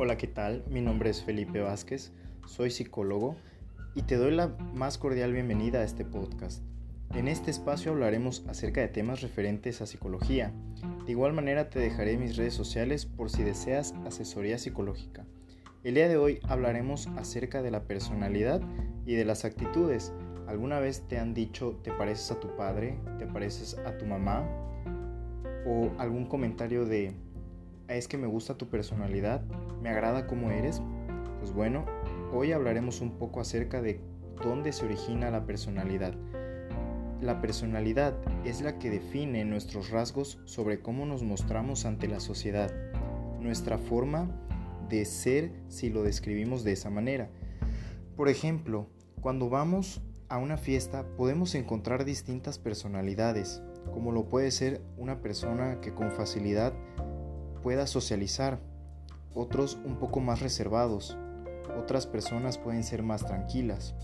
Hola, ¿qué tal? Mi nombre es Felipe Vázquez, soy psicólogo y te doy la más cordial bienvenida a este podcast. En este espacio hablaremos acerca de temas referentes a psicología. De igual manera te dejaré mis redes sociales por si deseas asesoría psicológica. El día de hoy hablaremos acerca de la personalidad y de las actitudes. ¿Alguna vez te han dicho te pareces a tu padre, te pareces a tu mamá? ¿O algún comentario de es que me gusta tu personalidad, me agrada cómo eres. Pues bueno, hoy hablaremos un poco acerca de dónde se origina la personalidad. La personalidad es la que define nuestros rasgos sobre cómo nos mostramos ante la sociedad, nuestra forma de ser si lo describimos de esa manera. Por ejemplo, cuando vamos a una fiesta podemos encontrar distintas personalidades, como lo puede ser una persona que con facilidad pueda socializar, otros un poco más reservados, otras personas pueden ser más tranquilas,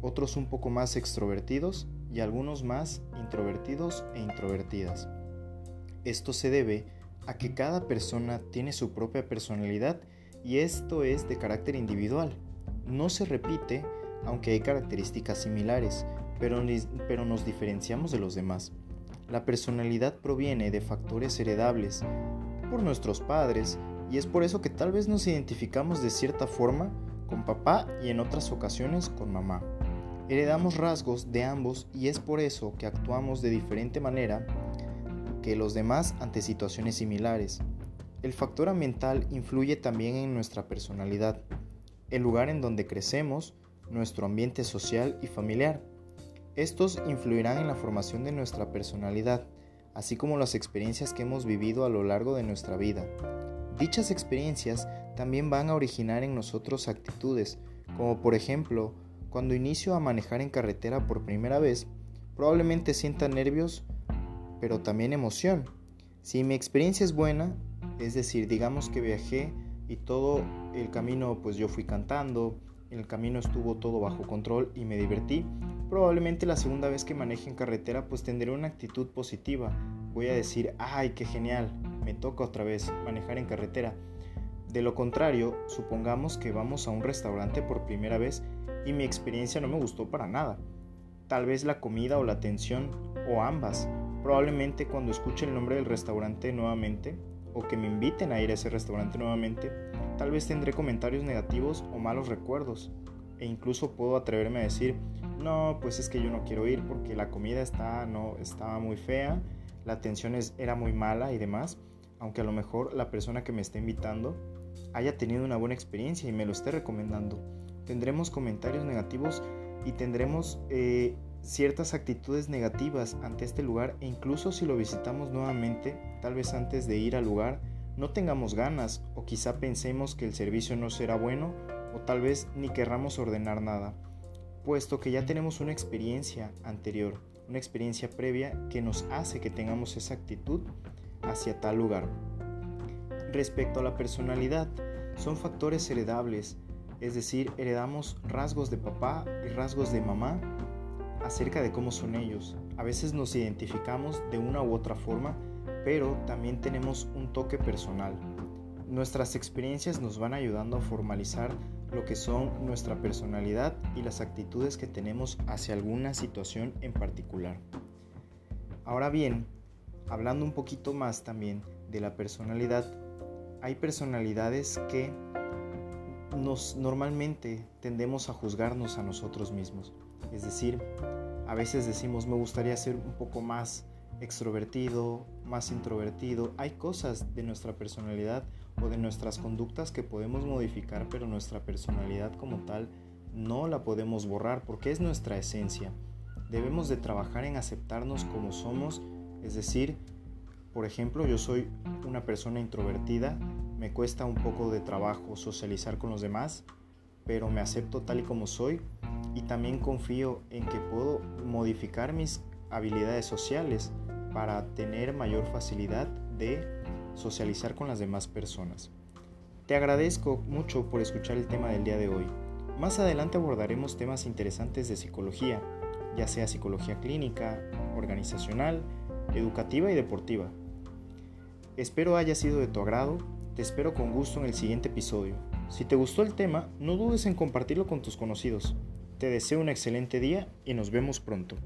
otros un poco más extrovertidos y algunos más introvertidos e introvertidas. Esto se debe a que cada persona tiene su propia personalidad y esto es de carácter individual. No se repite, aunque hay características similares, pero, pero nos diferenciamos de los demás. La personalidad proviene de factores heredables, por nuestros padres y es por eso que tal vez nos identificamos de cierta forma con papá y en otras ocasiones con mamá. Heredamos rasgos de ambos y es por eso que actuamos de diferente manera que los demás ante situaciones similares. El factor ambiental influye también en nuestra personalidad, el lugar en donde crecemos, nuestro ambiente social y familiar. Estos influirán en la formación de nuestra personalidad así como las experiencias que hemos vivido a lo largo de nuestra vida. Dichas experiencias también van a originar en nosotros actitudes, como por ejemplo, cuando inicio a manejar en carretera por primera vez, probablemente sienta nervios, pero también emoción. Si mi experiencia es buena, es decir, digamos que viajé y todo el camino pues yo fui cantando, el camino estuvo todo bajo control y me divertí, probablemente la segunda vez que maneje en carretera pues tendré una actitud positiva. Voy a decir, ay, qué genial, me toca otra vez manejar en carretera. De lo contrario, supongamos que vamos a un restaurante por primera vez y mi experiencia no me gustó para nada. Tal vez la comida o la atención o ambas. Probablemente cuando escuche el nombre del restaurante nuevamente o que me inviten a ir a ese restaurante nuevamente, tal vez tendré comentarios negativos o malos recuerdos e incluso puedo atreverme a decir, no, pues es que yo no quiero ir porque la comida está, no, estaba muy fea, la atención era muy mala y demás, aunque a lo mejor la persona que me está invitando haya tenido una buena experiencia y me lo esté recomendando. Tendremos comentarios negativos y tendremos eh, ciertas actitudes negativas ante este lugar e incluso si lo visitamos nuevamente, tal vez antes de ir al lugar, no tengamos ganas o quizá pensemos que el servicio no será bueno o tal vez ni querramos ordenar nada, puesto que ya tenemos una experiencia anterior, una experiencia previa que nos hace que tengamos esa actitud hacia tal lugar. Respecto a la personalidad, son factores heredables, es decir, heredamos rasgos de papá y rasgos de mamá acerca de cómo son ellos. A veces nos identificamos de una u otra forma, pero también tenemos un toque personal. Nuestras experiencias nos van ayudando a formalizar lo que son nuestra personalidad y las actitudes que tenemos hacia alguna situación en particular. Ahora bien, hablando un poquito más también de la personalidad, hay personalidades que nos normalmente tendemos a juzgarnos a nosotros mismos. Es decir, a veces decimos me gustaría ser un poco más extrovertido, más introvertido. Hay cosas de nuestra personalidad o de nuestras conductas que podemos modificar, pero nuestra personalidad como tal no la podemos borrar porque es nuestra esencia. Debemos de trabajar en aceptarnos como somos, es decir, por ejemplo, yo soy una persona introvertida, me cuesta un poco de trabajo socializar con los demás, pero me acepto tal y como soy y también confío en que puedo modificar mis habilidades sociales para tener mayor facilidad de socializar con las demás personas. Te agradezco mucho por escuchar el tema del día de hoy. Más adelante abordaremos temas interesantes de psicología, ya sea psicología clínica, organizacional, educativa y deportiva. Espero haya sido de tu agrado Te espero con gusto en el siguiente episodio. Si te gustó el tema, no dudes en compartirlo con tus conocidos. Te deseo un excelente día y nos vemos pronto.